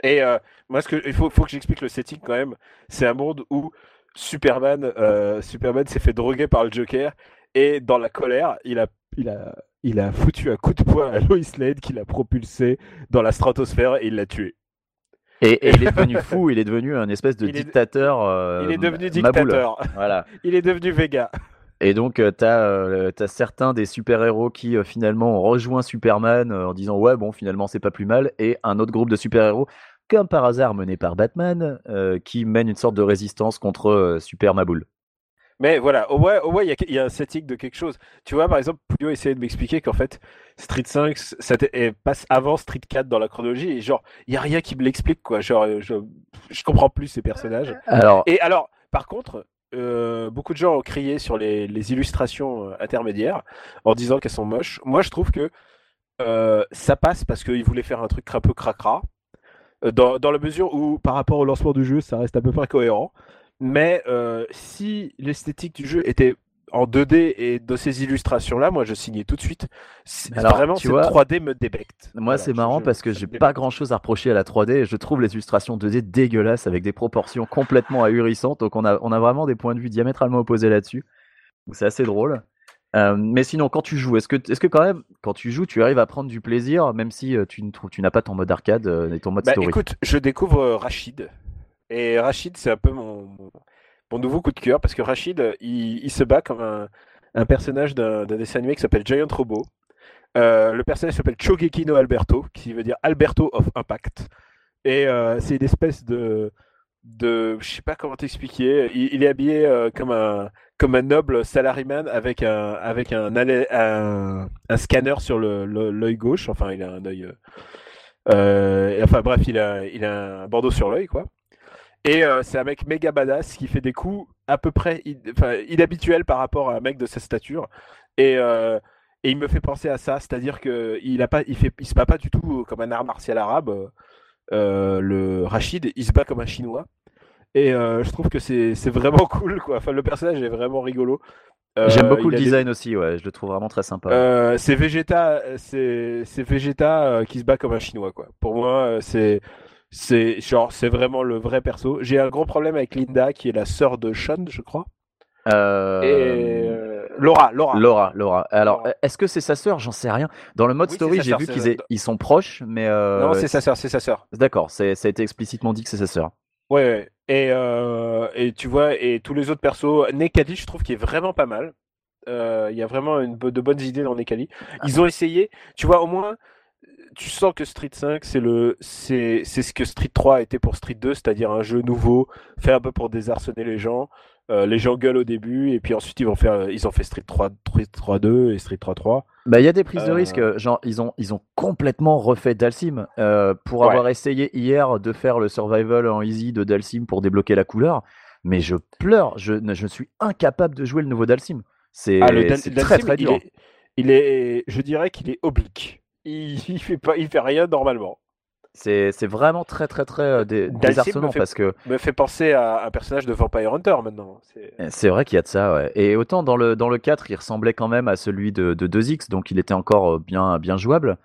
Et euh, moi, ce que, il faut, faut que j'explique le setting quand même. C'est un monde où Superman, euh, Superman s'est fait droguer par le Joker et dans la colère, il a, il a, il a foutu un coup de poing à Lois Lane qui l'a propulsé dans la stratosphère et il l'a tué. Et, et il est devenu fou, il est devenu un espèce de Il est- dictateur. euh, il est devenu dictateur. Voilà. Il est devenu Vega. Et donc, euh, t'as euh, t'as certains des super-héros qui euh, finalement ont rejoint Superman en disant ouais, bon, finalement, c'est pas plus mal. Et un autre groupe de super-héros, comme par hasard mené par Batman, euh, qui mène une sorte de résistance contre euh, Super Maboule. Mais voilà, au moins, il y, a- il y a un setting de quelque chose. Tu vois, par exemple, Puyo essayait de m'expliquer qu'en fait, Street 5 ça passe avant Street 4 dans la chronologie. Et genre, il y a rien qui me l'explique, quoi. Genre, euh, je, je comprends plus ces personnages. Alors, Et alors, par contre, euh, beaucoup de gens ont crié sur les, les illustrations intermédiaires en disant qu'elles sont moches. Moi, je trouve que euh, ça passe parce qu'ils voulaient faire un truc un peu cracra. Euh, Dans, dans la mesure où, par rapport au lancement du jeu, ça reste à peu près cohérent. Mais euh, si l'esthétique du jeu était en 2D et de ces illustrations-là, moi je signais tout de suite. Alors, vraiment, tu cette vois, 3D me débecte. moi, Voilà, c'est marrant je- parce que j'ai pas débecte. grand chose à reprocher à la 3D. et Je trouve les illustrations 2D dégueulasses avec des proportions complètement ahurissantes. Donc, on a, on a vraiment des points de vue diamétralement opposés là-dessus. C'est assez drôle. Euh, mais sinon, quand tu joues, est-ce que, est-ce que quand même, quand tu joues, tu arrives à prendre du plaisir, même si euh, tu, ne trouves- tu n'as pas ton mode arcade euh, et ton mode Bah, story? écoute, je découvre Rachid. Et Rachid, c'est un peu mon, nouveau coup de cœur parce que Rachid, il, il se bat comme un, un personnage d'un d'un dessin animé qui s'appelle Giant Robot. Euh, le personnage s'appelle Chogeki no Alberto, qui veut dire Alberto of Impact. Et euh, c'est une espèce de, de, je sais pas comment t'expliquer. Il, est habillé euh, comme un, comme un noble salaryman avec un, avec un, un, un scanner sur le- l'œil gauche. Enfin, il a un œil. euh, euh, enfin bref, il a, il a un bandeau sur l'œil, quoi. Et c'est un mec méga badass qui fait des coups à peu près inhabituels par rapport à un mec de sa stature. Et, et il me fait penser à ça, c'est-à-dire que il a pas, il fait, il se bat pas du tout comme un art martial arabe. Euh, le Rachid, il se bat comme un chinois. Et euh, je trouve que c'est vraiment cool, quoi. Enfin, le personnage est vraiment rigolo. Euh, J'aime beaucoup le des- design aussi, ouais, je le trouve vraiment très sympa. euh, c'est Vegeta, c'est Vegeta qui se bat comme un chinois quoi. Pour moi, c'est c'est genre c'est vraiment le vrai perso. J'ai un gros problème avec Linda qui est la sœur de Sean, je crois. Euh, Et euh, Laura, Laura. Laura, Laura. Alors, Laura. est-ce que c'est sa sœur? J'en sais rien. Dans le mode Oui, story, j'ai vu qu'ils ils sont proches, mais euh, Non, c'est sa sœur, c'est sa sœur. D'accord, ça a été explicitement dit que c'est sa sœur. Ouais, ouais. Et et tu vois et tous les autres persos, Nekali, je trouve qu'il est vraiment pas mal. Il y a vraiment une, de bonnes idées dans Nekali. Ils ont essayé, tu vois, au moins, tu sens que Street 5, c'est le, c'est, c'est ce que Street 3 a été pour Street 2, c'est-à-dire un jeu nouveau, fait un peu pour désarçonner les gens. Euh, les gens gueulent au début et puis ensuite ils vont faire, ils ont fait Street 3, 3-2 et Street 3-3. Bah, il y a des prises de Euh, risque, euh, genre ils ont, ils ont complètement refait Dalsim euh, pour Ouais. avoir essayé hier de faire le survival en easy de Dalsim pour débloquer la couleur, mais je pleure, je, je suis incapable de jouer le nouveau Dalsim. C'est Ah, Dal- très très il dur. est, il est, je dirais qu'il est oblique. Il, il fait pas, il fait rien normalement. C'est c'est vraiment très très très euh, dé- me désarçonnant fait- parce que Me fait penser à un personnage de Vampire Hunter maintenant. C'est- c'est vrai qu'il y a de ça, ouais. Et autant dans le, dans le 4, il ressemblait quand même à celui de, de 2X, donc il était encore euh, bien, bien jouable.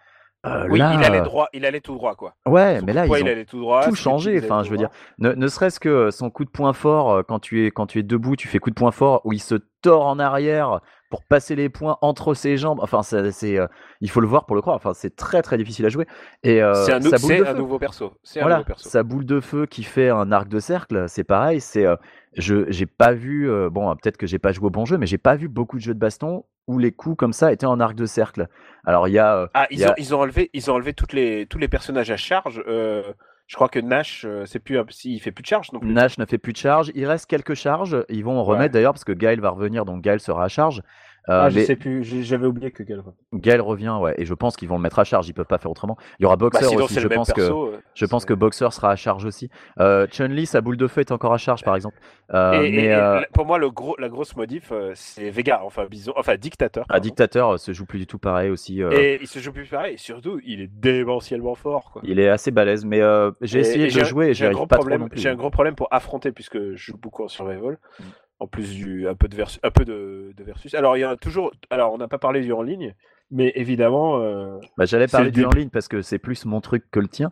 Euh, Oui, là, il allait euh, droit, il allait tout droit quoi. Ouais, Son mais là ils il ont allait tout droit. tout changé. Enfin, je veux dire, ne, ne serait-ce que son coup de poing fort euh, quand tu es quand tu es debout, tu fais coup de poing fort où il se tord en arrière pour passer les points entre ses jambes. Enfin, c'est euh, il faut le voir pour le croire. Enfin, c'est très très difficile à jouer. Et euh, C'est un, nou- nouveau perso. C'est un Voilà, nouveau perso. sa boule de feu qui fait un arc de cercle, c'est pareil. C'est, euh, je, j'ai pas vu, euh, bon, peut-être que j'ai pas joué au bon jeu, mais j'ai pas vu beaucoup de jeux de baston où les coups comme ça étaient en arc de cercle. Alors il y a, euh, Ah, il ils, y a- ont, ils ont enlevé, ils ont enlevé toutes les, tous les personnages à charge. euh, je crois que Nash, euh, c'est plus, il fait plus de charge non plus. Nash ne fait plus de charge. Il reste quelques charges. Ils vont en remettre Ouais. d'ailleurs parce que Gaël va revenir, donc Gaël sera à charge. Euh, Ah, je mais sais plus, j'avais oublié que quel. Gaël revient, ouais, et je pense qu'ils vont le mettre à charge. Ils peuvent pas faire autrement. Il y aura Bah, Boxer sinon, aussi. Je pense perso. euh, je pense que Boxer sera à charge aussi. Euh, Chun-Li, sa boule de feu est encore à charge, par exemple. Euh, Et, mais et euh, pour moi, le gros, la grosse modif, c'est Vega, enfin Bison, enfin Dictateur. pardon. dictateur se joue plus du tout pareil aussi. euh, Et il se joue plus pareil. Et surtout, il est démentiellement fort. Quoi. Il est assez balèze, mais euh, j'ai essayé et de jouer et j'ai un gros pas problème. J'ai un gros problème pour affronter puisque je joue beaucoup en survival. Mm. En plus du un peu de versus, un peu de, de versus. Alors il y a toujours. Alors on n'a pas parlé du en ligne, mais évidemment euh, Bah, J'allais parler le du en ligne parce que c'est plus mon truc que le tien.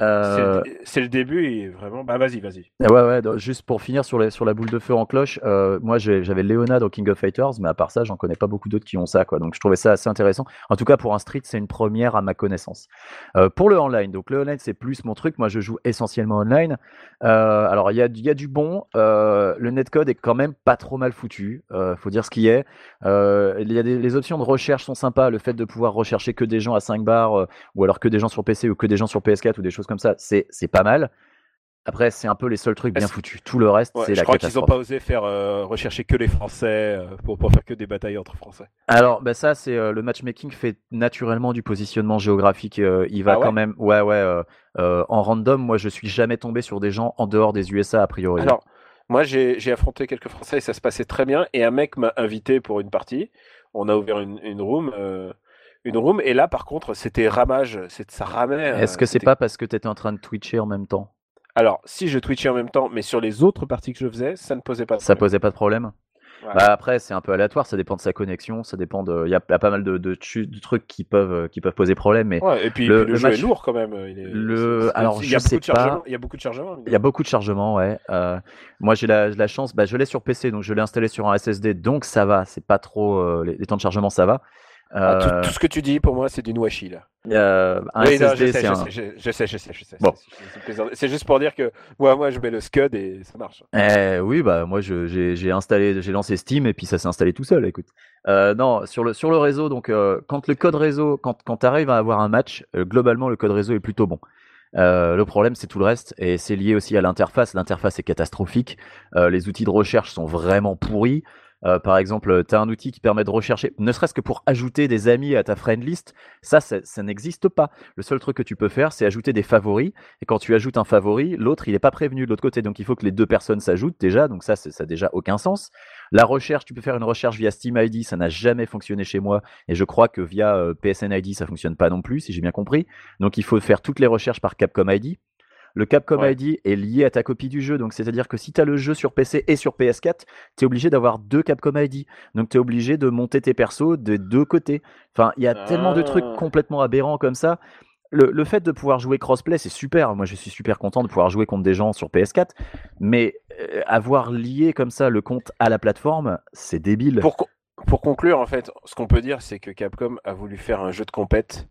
C'est Euh, le, c'est le début et vraiment. Bah vas-y, vas-y. Ah Ouais, ouais, donc, juste pour finir sur, les, sur la boule de feu en cloche, euh, moi j'avais Léona dans King of Fighters, mais à part ça, j'en connais pas beaucoup d'autres qui ont ça, quoi. Donc je trouvais ça assez intéressant. En tout cas, pour un street, c'est une première à ma connaissance. Euh, pour le online, donc le online, c'est plus mon truc. Moi, je joue essentiellement online. Alors, il y a, il y a du bon. Le netcode est quand même pas trop mal foutu. Faut dire ce qui est. Il y a des, les options de recherche sont sympas. Le fait de pouvoir rechercher que des gens à 5 bars, ou alors que des gens sur PC ou que des gens sur PS4 ou des choses comme ça, c'est pas mal. Après, c'est un peu les seuls trucs bien foutus. Tout le reste, Ouais, c'est je la crois qu'ils n'ont catastrophe. pas osé faire euh, rechercher que les Français euh, pour, pour faire que des batailles entre Français. Alors, bah ça, c'est euh, le matchmaking fait naturellement du positionnement géographique. euh, il va Ah ouais quand même, ouais, ouais, en random. Moi, je suis jamais tombé sur des gens en dehors des USA a priori. Alors, moi, j'ai j'ai affronté quelques Français et ça se passait très bien. Et un mec m'a invité pour une partie. On a ouvert une, une room. Une room. Et là, par contre, c'était ramage. c'est- Ça ramait. Est-ce euh, que c'est pas parce que tu étais en train de twitcher en même temps? Alors, si je twitchais en même temps, mais sur les autres parties que je faisais, ça ne posait pas de Ça problème. posait pas de problème? Ouais. Bah après, c'est un peu aléatoire. Ça dépend de sa connexion. Ça dépend de. Il y, a il y a pas mal de, de, trucs qui peuvent, euh, qui peuvent poser problème. Mais Ouais, et puis le- puis le, le jeu match- est lourd quand même. Il est, Le- alors, il y a sais beaucoup de chargement. pas. Il y a beaucoup de chargement. Il y a beaucoup de chargement, ouais. Euh, moi, j'ai la, la chance, bah, je l'ai sur PC, donc je l'ai installé sur un SSD, donc ça va. C'est pas trop euh, les, les temps de chargement, ça va. Ah, tout, Euh, tout ce que tu dis, pour moi, c'est du Noachi, là. euh, un Oui, SSD, sais, c'est je un. sais, je, je sais, je sais, je sais. Bon. c'est- juste pour dire que moi, moi, je mets le SCUD et ça marche. Eh oui, bah moi j'ai installé, j'ai lancé Steam et puis ça s'est installé tout seul. Écoute, Euh, non sur le sur le réseau, donc euh, quand le code réseo, quand quand t'arrives à avoir un match, globalement le code réseau est plutôt bon. Euh, le problème c'est tout le reste et c'est lié aussi à l'interface. L'interface est catastrophique. Euh, les outils de recherche sont vraiment pourris. Euh, par exemple, tu as un outil qui permet de rechercher, ne serait-ce que pour ajouter des amis à ta friend list, ça, ça, n'existe pas. Le seul truc que tu peux faire, c'est ajouter des favoris. Et quand tu ajoutes un favori, l'autre, il n'est pas prévenu de l'autre côté. Donc, il faut que les deux personnes s'ajoutent déjà. Donc, ça, ça n'a déjà aucun sens. La recherche, tu peux faire une recherche via Steam ID. Ça n'a jamais fonctionné chez moi. Et je crois que via euh, PSN ID, ça fonctionne pas non plus, si j'ai bien compris. Donc, il faut faire toutes les recherches par Capcom ID. Le Capcom Ouais. ID est lié à ta copie du jeu, donc c'est-à-dire que si tu as le jeu sur PC et sur PS4, tu es obligé d'avoir deux Capcom ID. Donc tu es obligé de monter tes persos de deux côtés. Enfin, il y a tellement de trucs Ah. complètement aberrants comme ça. Le, le fait de pouvoir jouer crossplay, c'est super. Moi, je suis super content de pouvoir jouer contre des gens sur PS4. Mais euh, avoir lié comme ça le compte à la plateforme, c'est débile. Pour conclure, en fait, ce qu'on peut dire, c'est que Capcom a voulu faire un jeu de compète.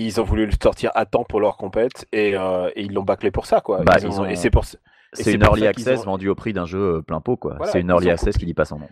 Ils ont voulu le sortir à temps pour leur compète et, euh, et ils l'ont bâclé pour ça, quoi. Bah, Ils ils ont- ont- Et c'est pour C'est une early access ont- vendue au prix d'un jeu euh, plein pot, quoi. Voilà, c'est une early access copié. qui dit pas son nom.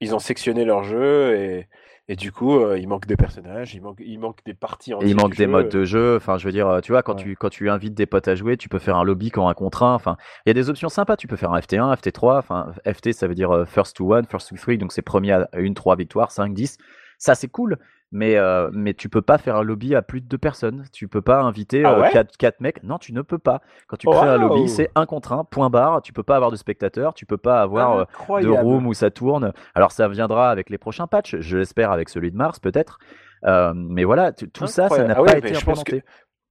ils ont sectionné leur jeu et, et du coup, euh, il manque des personnages, il manque, il manque des parties entières. il manque du des jeu. modes de jeu. Enfin, je veux dire, tu vois, quand, Ouais. tu, quand tu invites des potes à jouer, tu peux faire un lobby quand un contre un. Enfin, il y a des options sympas. Tu peux faire un FT1, FT3. Enfin, FT, ça veut dire first to one, first to three. Donc, c'est premier à une, trois victoires, 5, 10. Ça, c'est cool. Mais, euh, mais tu peux pas faire un lobby à plus de deux personnes. Tu peux pas inviter Ah euh, quatre, quatre mecs. Non, tu ne peux pas. Quand tu crées un lobby, c'est un contre un, point barre. Tu peux pas avoir de spectateurs. Tu peux pas avoir euh, de room où ça tourne. Alors ça viendra avec les prochains patchs, je l'espère avec celui de mars peut-être. Euh, mais voilà, tout ça, ça n'a Ah pas mais été que- implémenté.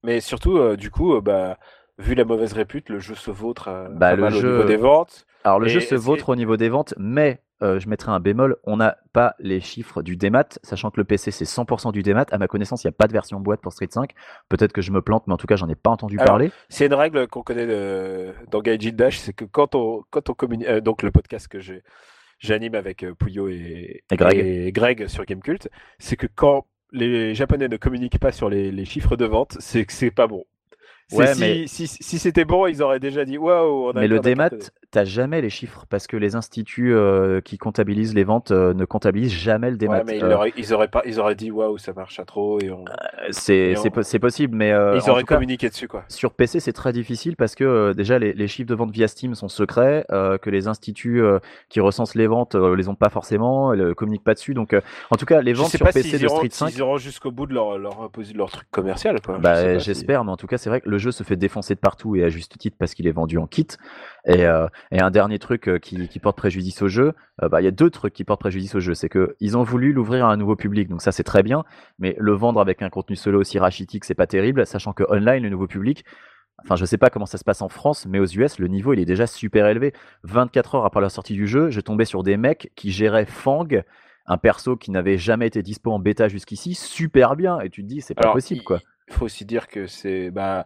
Mais surtout, du coup, bah, vu la mauvaise répute, le jeu se vautre Bah, le au niveau des ventes. Alors le Et jeu se vautre au niveau des ventes, mais euh, je mettrai un bémol, on n'a pas les chiffres du démat, sachant que le PC c'est 100% du démat. À ma connaissance, il n'y a pas de version boîte pour Street 5. Peut-être que je me plante, mais en tout cas, j'en ai pas entendu Alors, parler. C'est une règle qu'on connaît de- dans Gaijin Dash, c'est que quand on, quand on communique, euh, donc le podcast que j'ai, j'anime avec euh, Pouillot et, Et Greg. et Greg sur Gamecult, c'est que quand les Japonais ne communiquent pas sur les, les chiffres de vente, c'est que c'est pas bon. Ouais, si, mais- si, si c'était bon, ils auraient déjà dit waouh. Mais le démat, t'as jamais les chiffres parce que les instituts euh, qui comptabilisent les ventes euh, ne comptabilisent jamais le démat. Ouais, mais ils, Euh, auraient, ils auraient pas, ils auraient dit waouh, ça marche à trop et on- c'est on- possible, mais ils en auraient cas, communiqué dessus quoi. Sur PC, c'est très difficile parce que déjà les, les chiffres de vente via Steam sont secrets, que les instituts qui recensent les ventes les ont pas forcément, ne communiquent pas dessus. Donc, en tout cas, les ventes sur PC de iront, Street 5, s'ils iront jusqu'au bout de leur, leur, de leur truc commercial bah, j'espère, mais en tout cas, c'est vrai que le jeu se fait défoncer de partout et à juste titre parce qu'il est vendu en kit. Et, euh, et un dernier truc euh, qui, qui porte préjudice au jeu, euh, bah, il y a deux trucs qui portent préjudice au jeu. C'est que ils ont voulu l'ouvrir à un nouveau public, donc ça c'est très bien, mais le vendre avec un contenu solo aussi rachitique, c'est pas terrible, sachant que online, le nouveau public, Enfin, je sais pas comment ça se passe en France, mais aux US, le niveau il est déjà super élevé. 24 heures après la sortie du jeu, je tombais sur des mecs qui géraient Fang, un perso qui n'avait jamais été dispo en bêta jusqu'ici, super bien. Et tu te dis, c'est pas Alors, possible quoi. Il faut aussi dire que c'est bah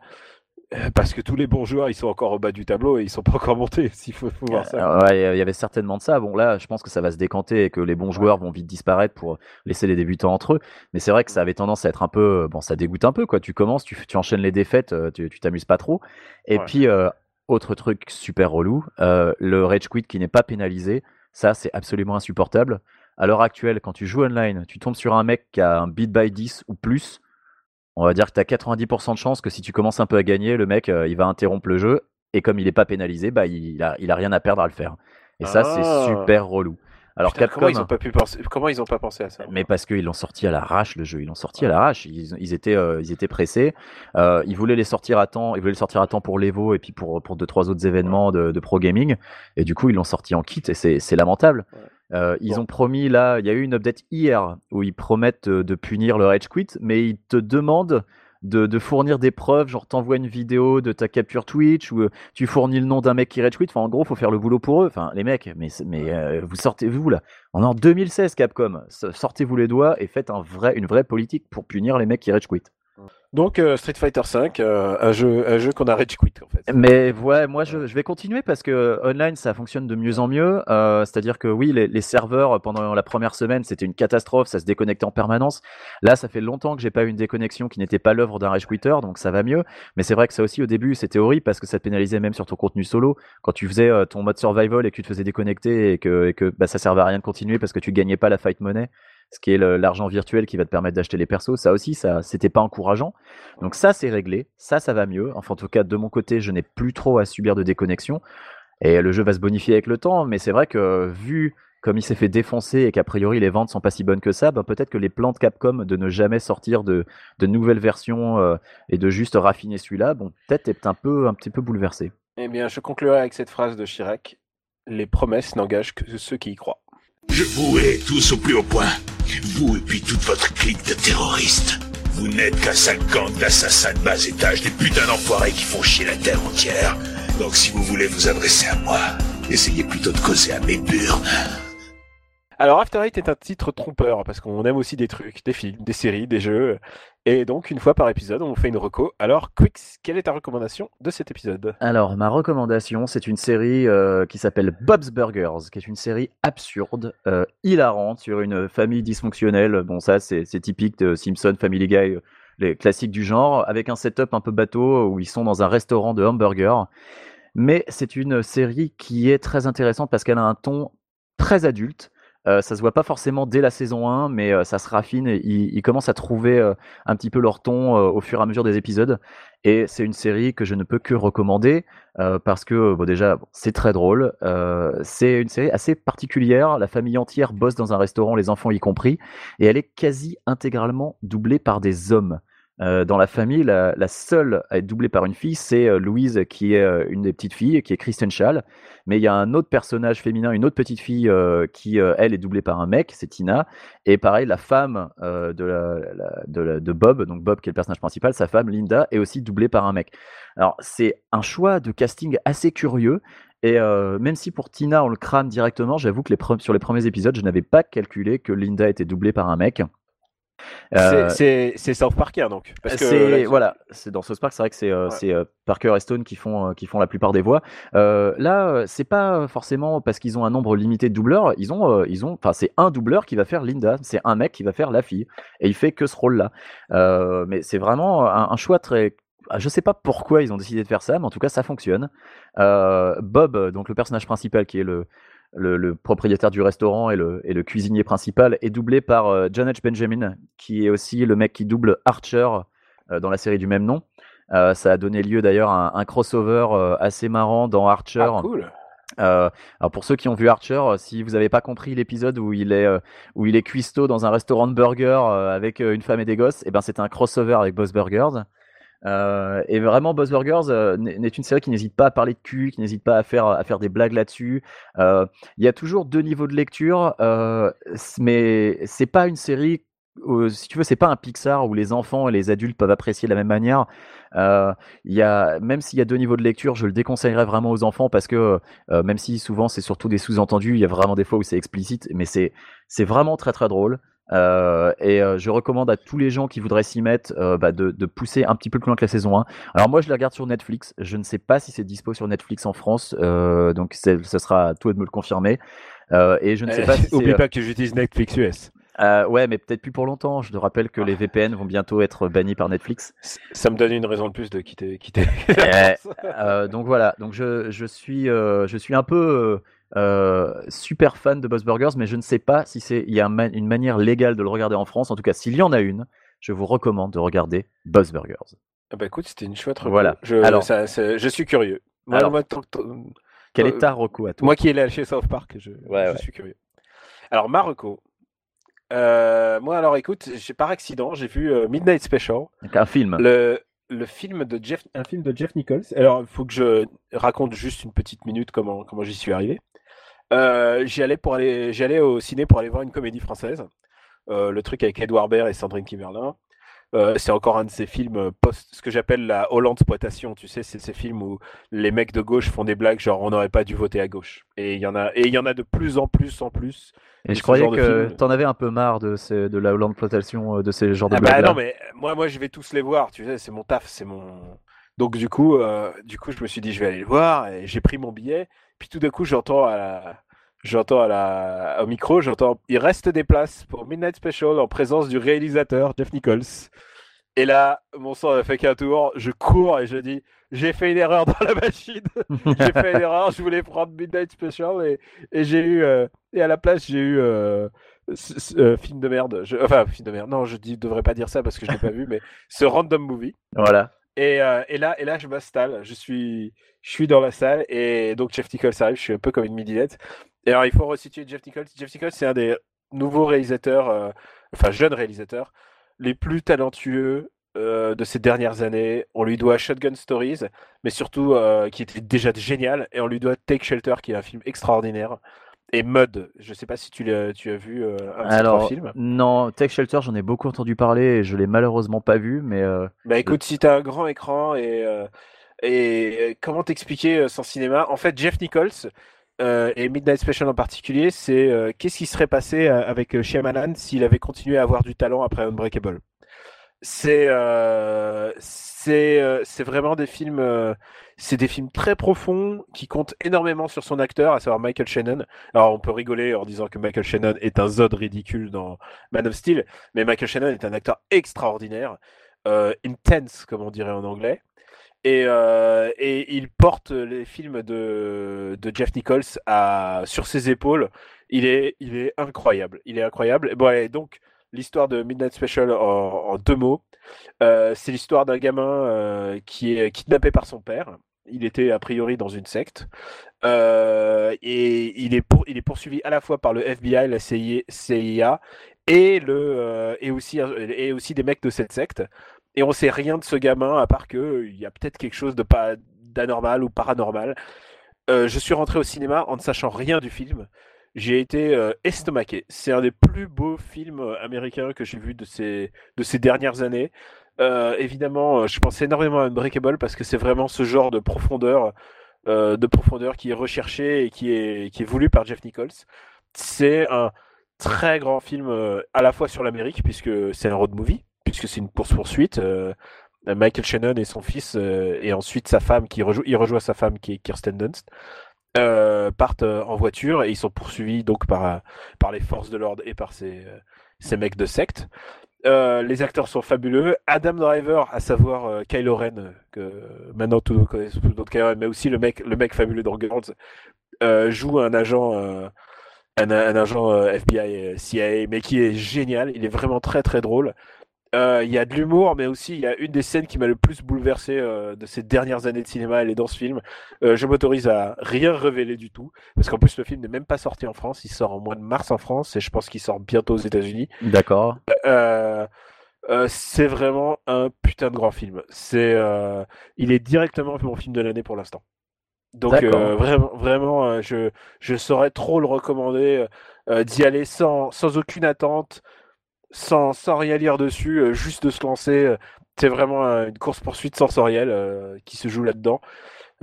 euh, parce que tous les bons joueurs ils sont encore au bas du tableau et ils sont pas encore montés. S'il faut, faut voir ça. Euh, ouais, il y avait certainement de ça. Bon, là, je pense que ça va se décanter et que les bons joueurs vont vite disparaître pour laisser les débutants entre eux. Mais c'est vrai que ça avait tendance à être un peu. Bon, ça dégoûte un peu, quoi. Tu commences, tu, tu enchaînes les défaites, euh, tu tu t'amuses pas trop. Et Ouais. puis, euh, autre truc super relou, euh, le rage quit qui n'est pas pénalisé. Ça, c'est absolument insupportable. À l'heure actuelle, quand tu joues online, tu tombes sur un mec qui a un beat by 10 ou plus. On va dire que tu as 90% de chance que si tu commences un peu à gagner, le mec, euh, il va interrompre le jeu. Et comme il n'est pas pénalisé, bah, il, a, il a rien à perdre à le faire. Et ça, Ah. c'est super relou. Alors Putain, Capcom, comment ils ont pas pu penser Comment ils ont pas pensé à ça mais parce qu'ils l'ont sorti à l'arrache le jeu, ils l'ont sorti à l'arrache. Ils, ils étaient, euh, ils étaient pressés. Euh, ils voulaient les sortir à temps. Ils voulaient le sortir à temps pour l'Evo et puis pour pour deux trois autres événements de, de pro gaming. Et du coup, ils l'ont sorti en kit et c'est lamentable. Ouais. Euh, ils Bon. ont promis là, il y a eu une update hier où ils promettent de punir le rage quit, mais ils te demandent de, de fournir des preuves, genre t'envoies une vidéo de ta capture Twitch ou euh, tu fournis le nom d'un mec qui quit. Enfin, en gros, faut faire le boulot pour eux. Enfin, les mecs, mais mais euh, vous sortez vous là. On est en 2016, Capcom. Sortez-vous les doigts et faites un vrai, une vraie politique pour punir les mecs qui quit. Donc euh, Street Fighter V, euh, un jeu, un jeu qu'on a rage quit en fait. Mais ouais, moi je, vais continuer parce que euh, online ça fonctionne de mieux en mieux. C'est-à-dire que oui, les, serveurs pendant la première semaine c'était une catastrophe, ça se déconnectait en permanence. Là, ça fait longtemps que j'ai pas eu une déconnexion qui n'était pas l'œuvre d'un rage quitter, donc ça va mieux. Mais c'est vrai que ça aussi au début c'était horrible parce que ça te pénalisait même sur ton contenu solo. Quand tu faisais ton mode survival et que tu te faisais déconnecter et que, et que bah, ça servait à rien de continuer parce que tu gagnais pas la fight money, ce qui est l'argent virtuel qui va te permettre d'acheter les persos, ça aussi ça c'était pas encourageant. Donc ça, c'est réglé. Ça, ça va mieux. Enfin, en tout cas, de mon côté, je n'ai plus trop à subir de déconnexion. Et le jeu va se bonifier avec le temps. Mais c'est vrai que vu comme il s'est fait défoncer et qu'a priori les ventes sont pas si bonnes que ça, ben peut-être que les plans de Capcom de ne jamais sortir de, de nouvelles versions euh, et de juste raffiner celui-là, bon, peut-être est un peu un petit peu bouleversé. Eh bien, je conclurai avec cette phrase de Chirac les promesses n'engagent que ceux qui y croient. Je vous hais tous au plus haut point. Vous et puis toute votre clique de terroristes. Vous n'êtes qu'un sale gang d'assassins de bas étage, des putains d'enfoirés qui font chier la terre entière. Donc si vous voulez vous adresser à moi, essayez plutôt de causer à mes burnes. Alors, After Eight est un titre trompeur parce qu'on aime aussi des trucs, des films, des séries, des jeux. Et donc, une fois par épisode, on fait une reco. Alors, Quix, quelle est ta recommandation de cet épisode? Alors, ma recommandation, c'est une série euh, qui s'appelle Bob's Burgers, qui est une série absurde, euh, hilarante sur une famille dysfonctionnelle. Bon, ça, c'est c'est typique de Simpson, Family Guy, euh, les classiques du genre, avec un setup un peu bateau où ils sont dans un restaurant de hamburgers. Mais c'est une série qui est très intéressante parce qu'elle a un ton très adulte. Euh, ça se voit pas forcément dès la saison 1, mais euh, ça se raffine. Et ils, commencent à trouver euh, un petit peu leur ton au fur et à mesure des épisodes. Et c'est une série que je ne peux que recommander parce que déjà c'est très drôle. C'est une série assez particulière. La famille entière bosse dans un restaurant, les enfants y compris, et elle est quasi intégralement doublée par des hommes. Euh, dans la famille, la, seule à être doublée par une fille, c'est euh, Louise, qui est euh, une des petites filles, qui est Kristen Schall. Mais il y a un autre personnage féminin, une autre petite fille, qui, elle, est doublée par un mec, c'est Tina. Et pareil, la femme de, Bob, donc Bob qui est le personnage principal, sa femme Linda, est aussi doublée par un mec. Alors, c'est un choix de casting assez curieux. Et même si pour Tina, on le crame directement, j'avoue que sur les premiers épisodes, je n'avais pas calculé que Linda était doublée par un mec. Euh, C'est- South Parker donc. Parce que là, voilà, c'est dans South Park, c'est vrai que c'est euh, Ouais. euh, Parker et Stone qui font qui font la plupart des voix. Là, c'est pas forcément parce qu'ils ont un nombre limité de doubleurs, ils ont ils ont enfin c'est un doubleur qui va faire Linda, c'est un mec qui va faire la fille et il fait que ce rôle-là. Mais c'est vraiment un, un choix très ah, je sais pas pourquoi ils ont décidé de faire ça, mais en tout cas ça fonctionne. Euh, Bob, donc le personnage principal qui est le le, le propriétaire du restaurant et le, et le cuisinier principal est doublé par euh, John H. Benjamin, qui est aussi le mec qui double Archer euh, dans la série du même nom. Euh, ça a donné lieu d'ailleurs à un, un crossover euh, assez marrant dans Archer. Ah, cool. Euh, alors pour ceux qui ont vu Archer, si vous n'avez pas compris l'épisode où il est euh, où il est cuistot dans un restaurant de burgers euh, avec une femme et des gosses, et ben c'est un crossover avec Boss Burgers. Euh, et vraiment, Buzz Burgers euh, n'est une série qui n'hésite pas à parler de cul, qui n'hésite pas à faire, à faire des blagues là-dessus. Euh, Il y a toujours deux niveaux de lecture, euh, mais c'est pas une série, si tu veux, c'est pas un Pixar où les enfants et les adultes peuvent apprécier de la même manière. Y a, même s'il y a deux niveaux de lecture, je le déconseillerais vraiment aux enfants parce que même si souvent c'est surtout des sous-entendus, il y a vraiment des fois où c'est explicite, mais c'est vraiment très très drôle. Euh, et euh, je recommande à tous les gens qui voudraient s'y mettre euh, bah, de, de pousser un petit peu plus loin que la saison 1. Alors moi je la regarde sur Netflix, je ne sais pas si c'est dispo sur Netflix en France, donc ce sera à toi de me le confirmer. Et je ne sais pas si Oublie pas que j'utilise Netflix US. Ouais mais peut-être plus pour longtemps, je te rappelle que les VPN vont bientôt être bannis par Netflix. Ça me donne une raison de plus de quitter. quitter. Eh, donc voilà, donc je, je suis je suis un peu euh, super fan de Buzz Burgers, mais je ne sais pas si c'est il y a un ma- une manière légale de le regarder en France. En tout cas, s'il y en a une, je vous recommande de regarder Buzz Burgers. Ah bah écoute, c'était une chouette reco. Voilà. Je, Alors- ça- je suis curieux. Moi, Alors- moi, Quel Euh, est ta reco à toi? moi qui est là chez South Park, je, Ouais, je ouais. suis curieux. Alors, Marocco. Euh, moi, alors écoute, par accident, j'ai vu euh, Midnight Special, Donc, Un film. le, le film de Jeff, un film de Jeff Nichols. Alors, il faut que je raconte juste une petite minute comment, comment j'y suis arrivé. Euh, j'y allais pour aller, j'y allais au ciné pour aller voir une comédie française. Euh, le truc avec Edouard Baird et Sandrine Kiberlin. Euh, c'est encore un de ces films post, ce que j'appelle la Hollande exploitation. Tu sais, c'est ces films où les mecs de gauche font des blagues genre on n'aurait pas dû voter à gauche. Et il y en a, et il y en a de plus en plus en plus. Et je croyais que t'en avais un peu marre de, ces- de la Hollande exploitation de ces genres de Ah bah blagues. non mais moi moi je vais tous les voir. Tu sais, c'est mon taf, c'est mon. Donc du coup, euh, du coup, je me suis dit je vais aller le voir et j'ai pris mon billet. Puis tout d'un coup, j'entends à la, j'entends à la, au micro, j'entends il reste des places pour Midnight Special en présence du réalisateur Jeff Nichols. Et là, mon sang a fait qu'un tour. Je cours et je dis j'ai fait une erreur dans la machine. j'ai fait une erreur. Je voulais prendre Midnight Special et, et j'ai eu euh, et à la place j'ai eu euh, ce- ce- euh, film de merde. Je- enfin film de merde. Non, je dis, devrais pas dire ça parce que je l'ai pas vu, mais ce random movie. Voilà. Et, euh, et là, je m'installe. Je suis, je suis dans la salle et donc Jeff Nichols arrive. Je suis un peu comme une midinette. Et alors, il faut resituer Jeff Nichols. Jeff Nichols, c'est un des nouveaux réalisateurs, euh, enfin jeunes réalisateurs, les plus talentueux euh, de ces dernières années. On lui doit Shotgun Stories, mais surtout qui était déjà génial. Et on lui doit Take Shelter, qui est un film extraordinaire. Et Mud, je sais pas si tu l'as, tu as vu euh, un de ces trois Alors, films. non, Tech Shelter, j'en ai beaucoup entendu parler et je l'ai malheureusement pas vu, mais euh, Bah écoute, si t'as un grand écran et, euh, et euh, comment t'expliquer son cinéma? En fait, Jeff Nichols et Midnight Special en particulier, c'est qu'est-ce qui serait passé avec Shyamalan s'il avait continué à avoir du talent après Unbreakable? C'est euh, euh, c'est vraiment des films euh, c'est des films très profonds qui comptent énormément sur son acteur, à savoir Michael Shannon. Alors on peut rigoler en disant que Michael Shannon est un zod ridicule dans Man of Steel, mais Michael Shannon est un acteur extraordinaire, intense comme on dirait en anglais. Et, et il porte les films de, de Jeff Nichols à, sur ses épaules. Il est, il est incroyable. Il est incroyable. Bon, et donc, l'histoire de Midnight Special en, deux mots. Euh, c'est l'histoire d'un gamin euh, qui est kidnappé par son père. Il était a priori dans une secte. Euh, et il est, pour, il est poursuivi à la fois par le FBI, la CIA et, le, et, aussi, et aussi des mecs de cette secte. Et on sait rien de ce gamin à part qu'il y a peut-être quelque chose de pas d'anormal ou paranormal. Je suis rentré au cinéma en ne sachant rien du film. J'ai été euh, estomaqué. C'est un des plus beaux films euh, américains que j'ai vu de ces, de ces dernières années. Euh, évidemment, je pensais énormément à Unbreakable parce que c'est vraiment ce genre de profondeur, euh, de profondeur qui est recherché et qui est, qui est voulu par Jeff Nichols. C'est un très grand film euh, à la fois sur l'Amérique puisque c'est un road movie, puisque c'est une course poursuite. Michael Shannon et son fils et ensuite sa femme qui rejoue, il rejoint sa femme qui est Kirsten Dunst. Euh, partent en voiture et ils sont poursuivis donc par, par les forces de l'ordre et par ces, ces mecs de secte. Euh, les acteurs sont fabuleux. Adam Driver, à savoir euh, Kylo Ren, que maintenant tout le monde connaît de Kylo Ren, mais aussi le mec, le mec fabuleux dans Girls, euh, joue un agent, euh, un, agent euh, FBI, CIA, mais qui est génial. Il est vraiment très très drôle. Euh, Il y a de l'humour, mais aussi il y a une des scènes qui m'a le plus bouleversé euh, de ces dernières années de cinéma. Elle est dans ce film. Euh, je m'autorise à rien révéler du tout, parce qu'en plus le film n'est même pas sorti en France. Il sort en mois de mars en France, et je pense qu'il sort bientôt aux États-Unis. D'accord. C'est vraiment un putain de grand film. C'est, il est directement mon film de l'année pour l'instant. Donc euh, vraiment, vraiment, euh, je je saurais trop le recommander euh, d'y aller sans sans aucune attente, sans sans rien lire dessus, euh, juste de se lancer. euh, C'est vraiment euh, une course poursuite sensorielle qui se joue là-dedans.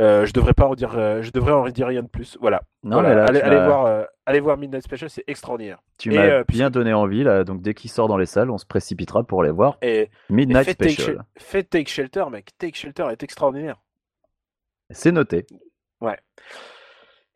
Euh, je devrais pas en dire, euh, je devrais en dire rien de plus. Voilà. Non, Voilà. mais là, allez, allez voir, euh, allez voir Midnight Special, c'est extraordinaire. tu m'as bien donné envie. Là, donc dès qu'il sort dans les salles, on se précipitera pour les voir. Et, Midnight Take, Special. Shel- faites Take Shelter, mec. Take Shelter est extraordinaire. C'est noté.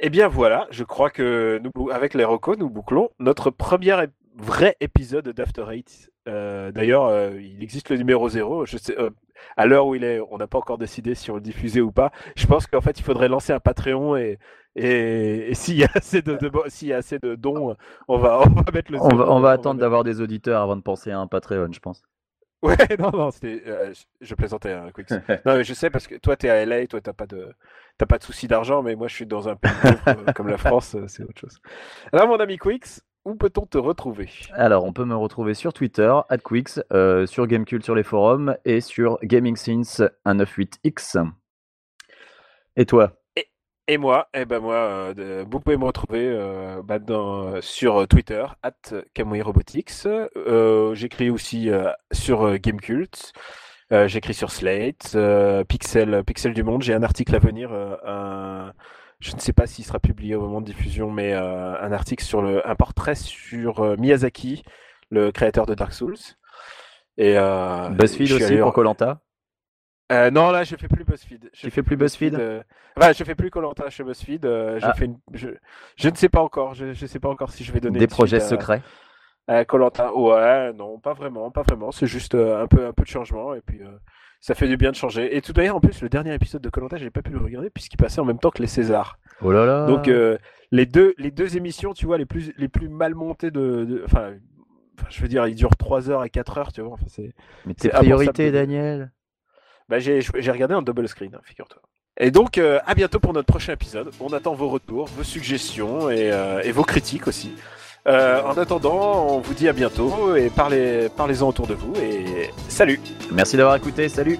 Eh bien voilà, je crois que nous, avec les recos, nous bouclons notre premier ép- vrai épisode d'After Eight. Euh, D'ailleurs, euh, il existe le numéro 0. Je sais, euh, à l'heure où il est, on n'a pas encore décidé si on le diffusait ou pas. Je pense qu'en fait, il faudrait lancer un Patreon et, et, et s'il y a assez de, de bo- s'il y a assez de dons, on va, on va mettre le On va, on va On attendre d'avoir des auditeurs avant de penser à un Patreon, je pense. Ouais, non, non, c'était, euh, je- plaisantais, hein, Quicks. Non, mais je sais parce que toi, t'es à LA, toi, t'as pas de, t'as pas de souci d'argent, mais moi, je suis dans un pays comme la France, c'est autre chose. Alors, mon ami Quicks, où peut-on te retrouver? Alors, on peut me retrouver sur Twitter, @quix, euh, sur Gamecult sur les forums et sur GamingSins198X. Et toi? Et moi, eh ben moi, euh, vous pouvez me retrouver euh, bah, dans, sur Twitter, at Kamui Robotics. Euh, J'écris aussi sur Gamecult. J'écris sur Slate, Pixel, Pixel du Monde. J'ai un article à venir, un- je ne sais pas s'il sera publié au moment de diffusion, mais euh, un article sur le, un portrait sur euh, Miyazaki, le créateur de Dark Souls. Et euh, BuzzFeed je aussi allé- pour Colanta euh, non, là, je fais plus BuzzFeed. Je Tu fais plus BuzzFeed euh, Enfin, je fais plus Colanta chez BuzzFeed. euh, j'ai Ah. fait une- je... je ne sais pas encore. Je, je sais pas encore si je vais donner Des projets secrets Colanta. Ouais, non, pas vraiment, pas vraiment. C'est juste euh, un peu, un peu de changement et puis euh, ça fait du bien de changer. Et tout d'ailleurs, en plus, le dernier épisode de Colanta, j'ai pas pu le regarder puisqu'il passait en même temps que les Césars. Oh là là Donc euh, les deux, les deux émissions, tu vois, les plus, les plus mal montées de, enfin. Je veux dire, ils durent 3 heures et 4 heures, tu vois. Enfin, c'est... Mais tes priorités, Daniel? Bah, j'ai j'ai regardé en double screen, hein, figure-toi. Et donc, euh, à bientôt pour notre prochain épisode. On attend vos retours, vos suggestions et, euh, et vos critiques aussi. Euh, en attendant, on vous dit à bientôt et parlez- parlez-en autour de vous et salut. Merci d'avoir écouté, salut